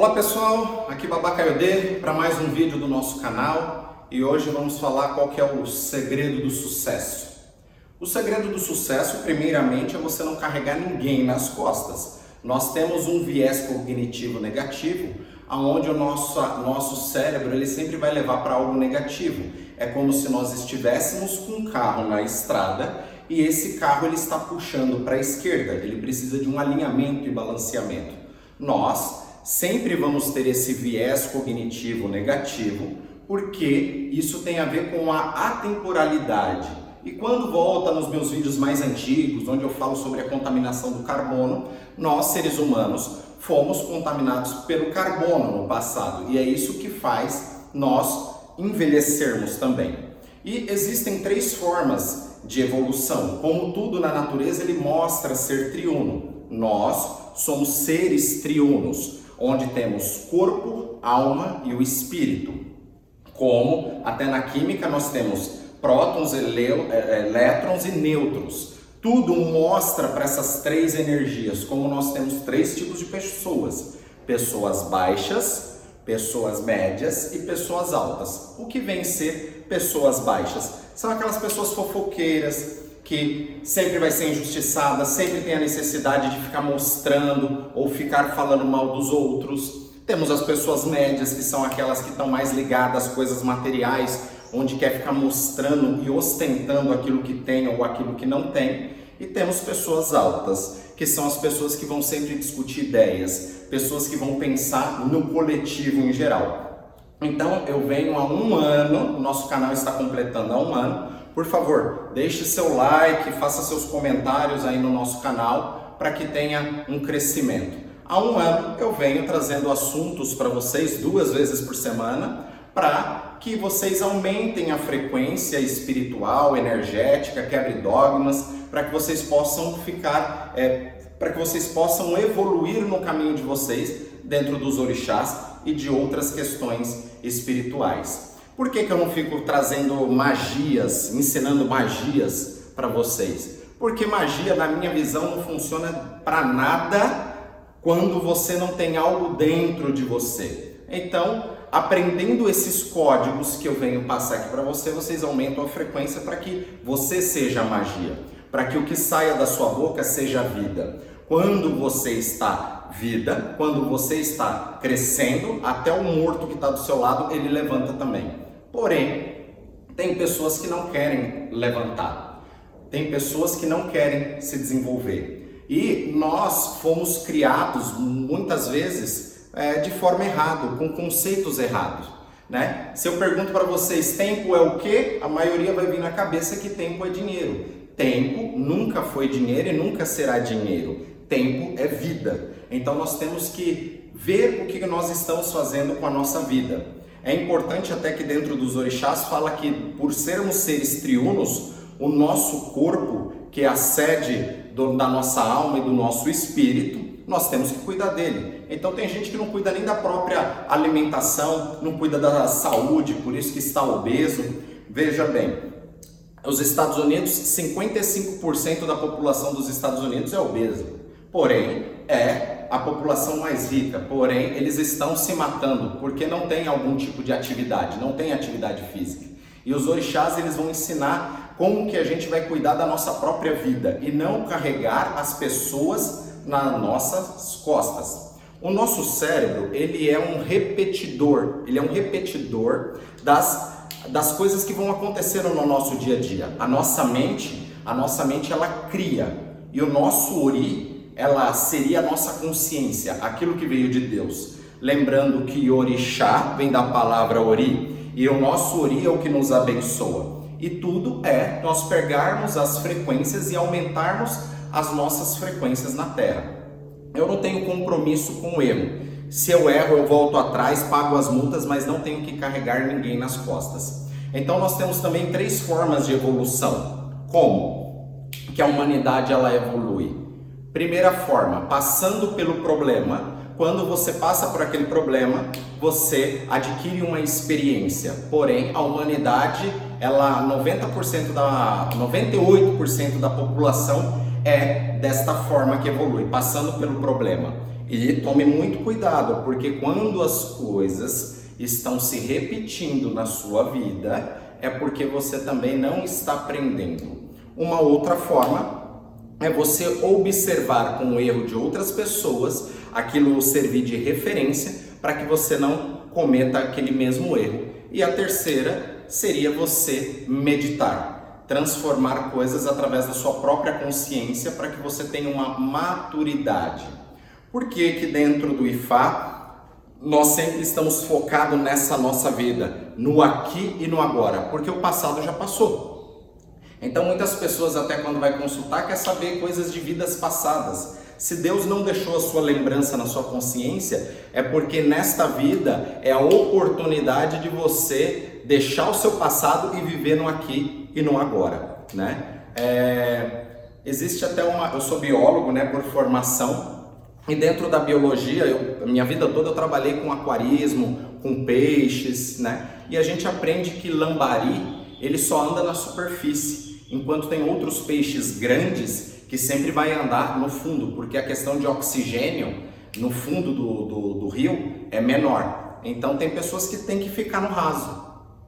Olá pessoal, aqui Babá para mais um vídeo do nosso canal e hoje vamos falar qual que é o segredo do sucesso. O segredo do sucesso, primeiramente, é você não carregar ninguém nas costas. Nós temos um viés cognitivo negativo, aonde o nosso, nosso cérebro ele sempre vai levar para algo negativo. É como se nós estivéssemos com um carro na estrada e esse carro ele está puxando para a esquerda, ele precisa de um alinhamento e balanceamento. Nós sempre vamos ter esse viés cognitivo negativo, porque isso tem a ver com a atemporalidade. E quando volta nos meus vídeos mais antigos, onde eu falo sobre a contaminação do carbono, nós seres humanos fomos contaminados pelo carbono no passado, e é isso que faz nós envelhecermos também. E existem três formas de evolução. Como tudo na natureza, ele mostra ser triuno. Nós somos seres triunos onde temos corpo, alma e o espírito. Como até na química nós temos prótons, é, elétrons e nêutrons. Tudo mostra para essas três energias, como nós temos três tipos de pessoas: pessoas baixas, pessoas médias e pessoas altas. O que vem ser pessoas baixas? São aquelas pessoas fofoqueiras, que sempre vai ser injustiçada, sempre tem a necessidade de ficar mostrando ou ficar falando mal dos outros. Temos as pessoas médias, que são aquelas que estão mais ligadas às coisas materiais, onde quer ficar mostrando e ostentando aquilo que tem ou aquilo que não tem. E temos pessoas altas, que são as pessoas que vão sempre discutir ideias, pessoas que vão pensar no coletivo em geral. Então, eu venho há um ano, nosso canal está completando há um ano, por favor, deixe seu like, faça seus comentários aí no nosso canal para que tenha um crescimento. Há um ano eu venho trazendo assuntos para vocês duas vezes por semana para que vocês aumentem a frequência espiritual, energética, quebre dogmas, para que vocês possam ficar, é, para que vocês possam evoluir no caminho de vocês dentro dos orixás e de outras questões espirituais. Por que, que eu não fico trazendo magias, ensinando magias para vocês? Porque magia, na minha visão, não funciona para nada quando você não tem algo dentro de você. Então, aprendendo esses códigos que eu venho passar aqui para você, vocês aumentam a frequência para que você seja magia, para que o que saia da sua boca seja vida. Quando você está vida, quando você está crescendo, até o morto que está do seu lado, ele levanta também. Porém, tem pessoas que não querem levantar, tem pessoas que não querem se desenvolver. E nós fomos criados muitas vezes é, de forma errada, com conceitos errados. Né? Se eu pergunto para vocês, tempo é o que? A maioria vai vir na cabeça que tempo é dinheiro. Tempo nunca foi dinheiro e nunca será dinheiro. Tempo é vida. Então nós temos que ver o que nós estamos fazendo com a nossa vida. É importante até que dentro dos orixás fala que por sermos seres triunos, o nosso corpo, que é a sede do, da nossa alma e do nosso espírito, nós temos que cuidar dele. Então tem gente que não cuida nem da própria alimentação, não cuida da saúde, por isso que está obeso. Veja bem, os Estados Unidos, 55% da população dos Estados Unidos é obesa. Porém, é a população mais rica, porém eles estão se matando porque não tem algum tipo de atividade, não tem atividade física. E os orixás eles vão ensinar como que a gente vai cuidar da nossa própria vida e não carregar as pessoas nas nossas costas. O nosso cérebro, ele é um repetidor, ele é um repetidor das, das coisas que vão acontecendo no nosso dia a dia. A nossa mente, a nossa mente ela cria e o nosso ori ela seria a nossa consciência, aquilo que veio de Deus. Lembrando que orixá vem da palavra ori, e o nosso ori é o que nos abençoa. E tudo é nós pegarmos as frequências e aumentarmos as nossas frequências na Terra. Eu não tenho compromisso com o erro. Se eu erro, eu volto atrás, pago as multas, mas não tenho que carregar ninguém nas costas. Então nós temos também três formas de evolução. Como que a humanidade ela evolui? Primeira forma, passando pelo problema. Quando você passa por aquele problema, você adquire uma experiência. Porém, a humanidade, ela 90% da 98% da população é desta forma que evolui, passando pelo problema. E tome muito cuidado, porque quando as coisas estão se repetindo na sua vida, é porque você também não está aprendendo. Uma outra forma é você observar com o erro de outras pessoas, aquilo servir de referência para que você não cometa aquele mesmo erro. E a terceira seria você meditar, transformar coisas através da sua própria consciência para que você tenha uma maturidade. Por que que dentro do IFA nós sempre estamos focados nessa nossa vida, no aqui e no agora, porque o passado já passou. Então muitas pessoas até quando vai consultar quer saber coisas de vidas passadas. Se Deus não deixou a sua lembrança na sua consciência, é porque nesta vida é a oportunidade de você deixar o seu passado e viver no aqui e no agora, né? É, existe até uma, eu sou biólogo, né, por formação, e dentro da biologia, eu, minha vida toda eu trabalhei com aquarismo, com peixes, né? E a gente aprende que lambari, ele só anda na superfície, enquanto tem outros peixes grandes que sempre vai andar no fundo, porque a questão de oxigênio no fundo do, do, do rio é menor. Então tem pessoas que têm que ficar no raso,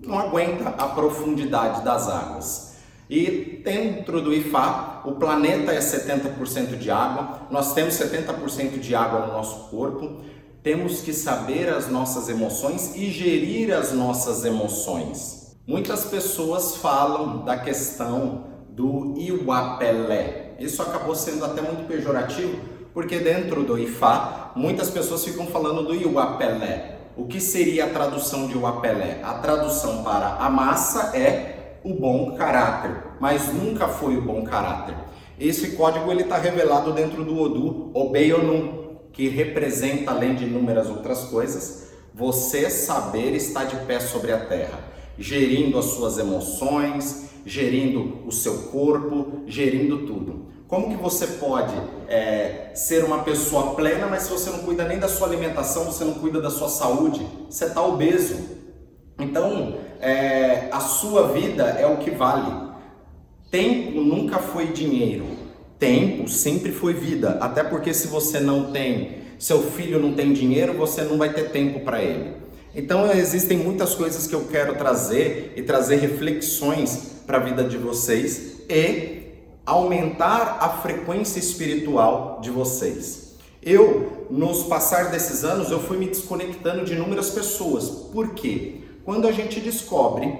não aguenta a profundidade das águas. E dentro do IFA, o planeta é 70% de água, nós temos 70% de água no nosso corpo, temos que saber as nossas emoções e gerir as nossas emoções. Muitas pessoas falam da questão do Iwapelé. Isso acabou sendo até muito pejorativo, porque dentro do IFA, muitas pessoas ficam falando do Iwapelé. O que seria a tradução de Iwapelé? A tradução para a massa é o bom caráter, mas nunca foi o bom caráter. Esse código ele está revelado dentro do Odu Obeyonum, que representa, além de inúmeras outras coisas, você saber estar de pé sobre a terra, gerindo as suas emoções, gerindo o seu corpo, gerindo tudo. Como que você pode é, ser uma pessoa plena, mas se você não cuida nem da sua alimentação, você não cuida da sua saúde, você está obeso. Então, é, a sua vida é o que vale. Tempo nunca foi dinheiro. Tempo sempre foi vida. Até porque se você não tem, seu filho não tem dinheiro, você não vai ter tempo para ele. Então existem muitas coisas que eu quero trazer e trazer reflexões para a vida de vocês e aumentar a frequência espiritual de vocês. Eu, nos passar desses anos, eu fui me desconectando de inúmeras pessoas. Por quê? Quando a gente descobre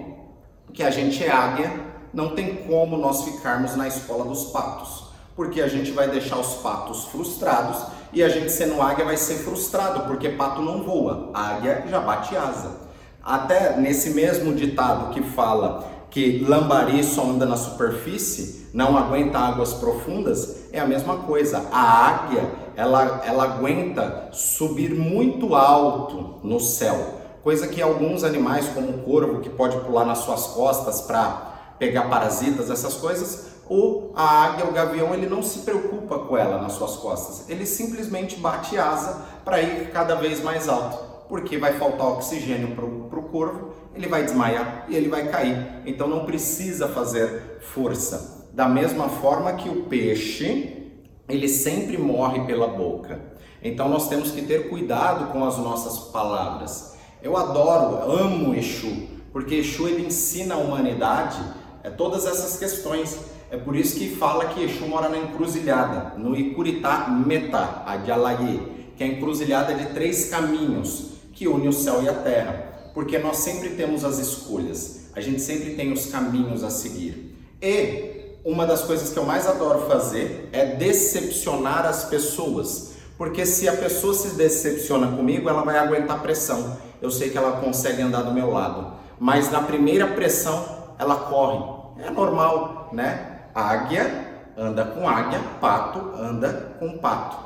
que a gente é águia, não tem como nós ficarmos na escola dos patos, porque a gente vai deixar os patos frustrados e a gente sendo águia vai ser frustrado, porque pato não voa, águia já bate asa. Até nesse mesmo ditado que fala que lambari só anda na superfície, não aguenta águas profundas, é a mesma coisa. A águia, ela, ela aguenta subir muito alto no céu, coisa que alguns animais, como o corvo, que pode pular nas suas costas para pegar parasitas, essas coisas, ou a águia, o gavião, ele não se preocupa com ela nas suas costas, ele simplesmente bate asa para ir cada vez mais alto, porque vai faltar oxigênio para o corvo, ele vai desmaiar e ele vai cair. Então não precisa fazer força. Da mesma forma que o peixe, ele sempre morre pela boca. Então nós temos que ter cuidado com as nossas palavras. Eu adoro, amo Exu, porque Exu ele ensina a humanidade é, todas essas questões. É por isso que fala que Exu mora na encruzilhada, no Icuritá Metá, a de Alaye, que é a encruzilhada de três caminhos que une o céu e a terra. Porque nós sempre temos as escolhas, a gente sempre tem os caminhos a seguir. E uma das coisas que eu mais adoro fazer é decepcionar as pessoas. Porque se a pessoa se decepciona comigo, ela vai aguentar pressão eu sei que ela consegue andar do meu lado. Mas na primeira pressão, ela corre. É normal, né? Águia anda com águia, pato anda com pato.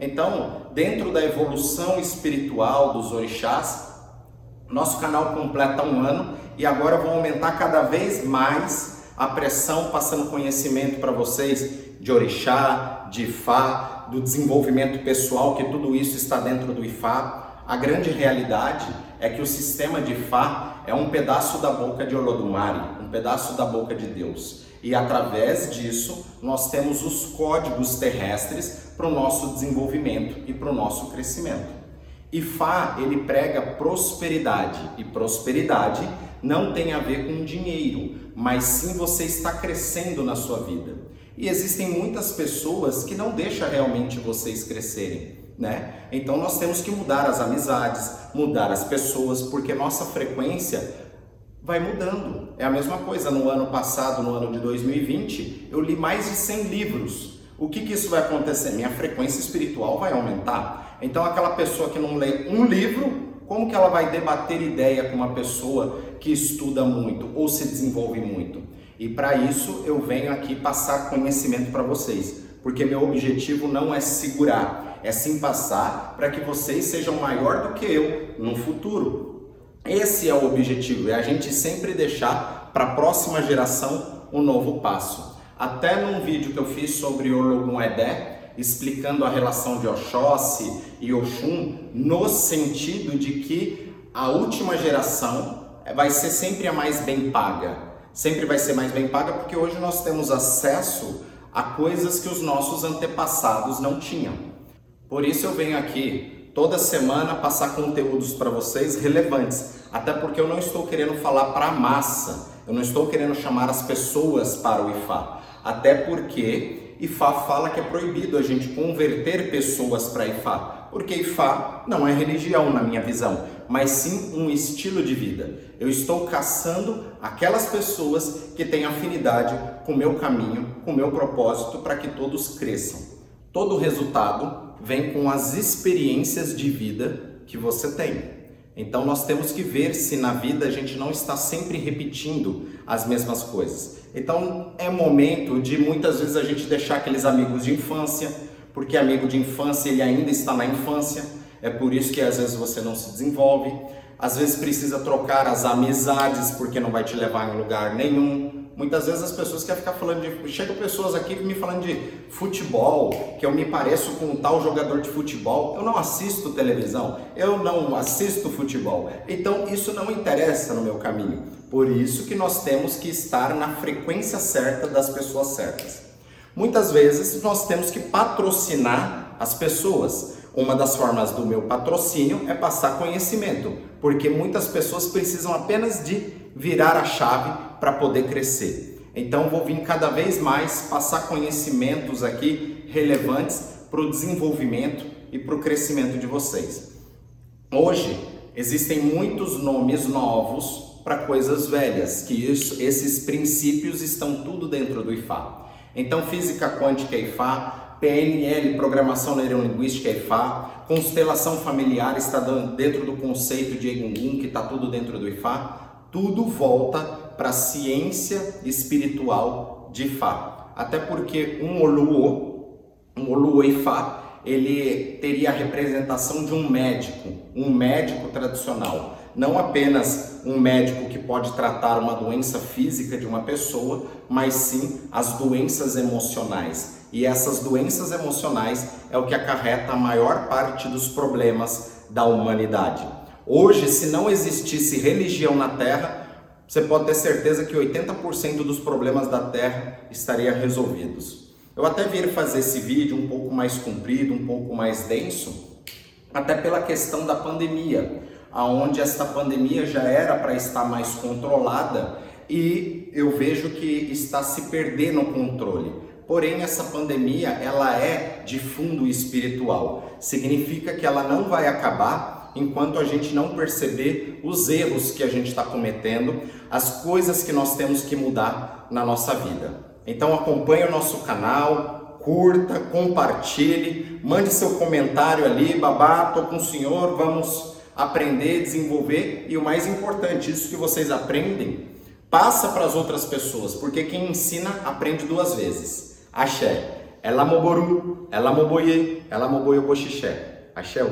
Então, dentro da evolução espiritual dos orixás, nosso canal completa um ano e agora vou aumentar cada vez mais a pressão, passando conhecimento para vocês de orixá, de Ifá, do desenvolvimento pessoal, que tudo isso está dentro do Ifá. A grande realidade é que o sistema de Fá é um pedaço da boca de Olodumare, um pedaço da boca de Deus. E através disso, nós temos os códigos terrestres para o nosso desenvolvimento e para o nosso crescimento. E Fá, ele prega prosperidade, e prosperidade não tem a ver com dinheiro, mas sim você está crescendo na sua vida. E existem muitas pessoas que não deixam realmente vocês crescerem. Né? Então nós temos que mudar as amizades, mudar as pessoas, porque nossa frequência vai mudando. É a mesma coisa no ano passado, no ano de 2020, eu li mais de 100 livros. O que, que isso vai acontecer? Minha frequência espiritual vai aumentar. Então aquela pessoa que não lê um livro, como que ela vai debater ideia com uma pessoa que estuda muito ou se desenvolve muito? E para isso eu venho aqui passar conhecimento para vocês, porque meu objetivo não é segurar, é sim passar para que vocês sejam maior do que eu no futuro. Esse é o objetivo, é a gente sempre deixar para a próxima geração um novo passo. Até num vídeo que eu fiz sobre Ologun Edé, explicando a relação de Oxóssi e Oxum no sentido de que a última geração vai ser sempre a mais bem paga. Sempre vai ser mais bem paga porque hoje nós temos acesso a coisas que os nossos antepassados não tinham. Por isso eu venho aqui toda semana passar conteúdos para vocês relevantes, até porque eu não estou querendo falar para a massa, eu não estou querendo chamar as pessoas para o IFA, até porque Ifá fala que é proibido a gente converter pessoas para Ifá, porque Ifá não é religião na minha visão, mas sim um estilo de vida. Eu estou caçando aquelas pessoas que têm afinidade com o meu caminho, com o meu propósito, para que todos cresçam. Todo resultado vem com as experiências de vida que você tem. Então nós temos que ver se na vida a gente não está sempre repetindo as mesmas coisas. Então é momento de muitas vezes a gente deixar aqueles amigos de infância, porque amigo de infância ele ainda está na infância, é por isso que às vezes você não se desenvolve. Às vezes precisa trocar as amizades porque não vai te levar em lugar nenhum. Muitas vezes as pessoas querem ficar falando de. Chegam pessoas aqui me falando de futebol, que eu me pareço com um tal jogador de futebol. Eu não assisto televisão, eu não assisto futebol. Então isso não interessa no meu caminho. Por isso que nós temos que estar na frequência certa das pessoas certas. Muitas vezes nós temos que patrocinar as pessoas. Uma das formas do meu patrocínio é passar conhecimento, porque muitas pessoas precisam apenas de virar a chave para poder crescer. Então vou vir cada vez mais passar conhecimentos aqui relevantes para o desenvolvimento e para o crescimento de vocês. Hoje existem muitos nomes novos para coisas velhas, que isso, esses princípios estão tudo dentro do IFA. Então física quântica é IFA, PNL, programação neurolinguística é IFA, constelação familiar está dentro do conceito de Egungun, que está tudo dentro do IFA. Tudo volta para a ciência espiritual de Fá. Até porque um Oluo, um Oluo Ifá, ele teria a representação de um médico, um médico tradicional. Não apenas um médico que pode tratar uma doença física de uma pessoa, mas sim as doenças emocionais. E essas doenças emocionais é o que acarreta a maior parte dos problemas da humanidade. Hoje, se não existisse religião na Terra, você pode ter certeza que 80% dos problemas da Terra estariam resolvidos. Eu até vim fazer esse vídeo um pouco mais comprido, um pouco mais denso, até pela questão da pandemia, aonde esta pandemia já era para estar mais controlada e eu vejo que está se perdendo o controle. Porém, essa pandemia, ela é de fundo espiritual. Significa que ela não vai acabar enquanto a gente não perceber os erros que a gente está cometendo, as coisas que nós temos que mudar na nossa vida. Então acompanhe o nosso canal, curta, compartilhe, mande seu comentário ali, babá, tô com o senhor, vamos aprender, desenvolver e o mais importante, isso que vocês aprendem, passa para as outras pessoas, porque quem ensina aprende duas vezes. Axé. Ela moboru, ela moboye, ela moboye boxixé. Axé.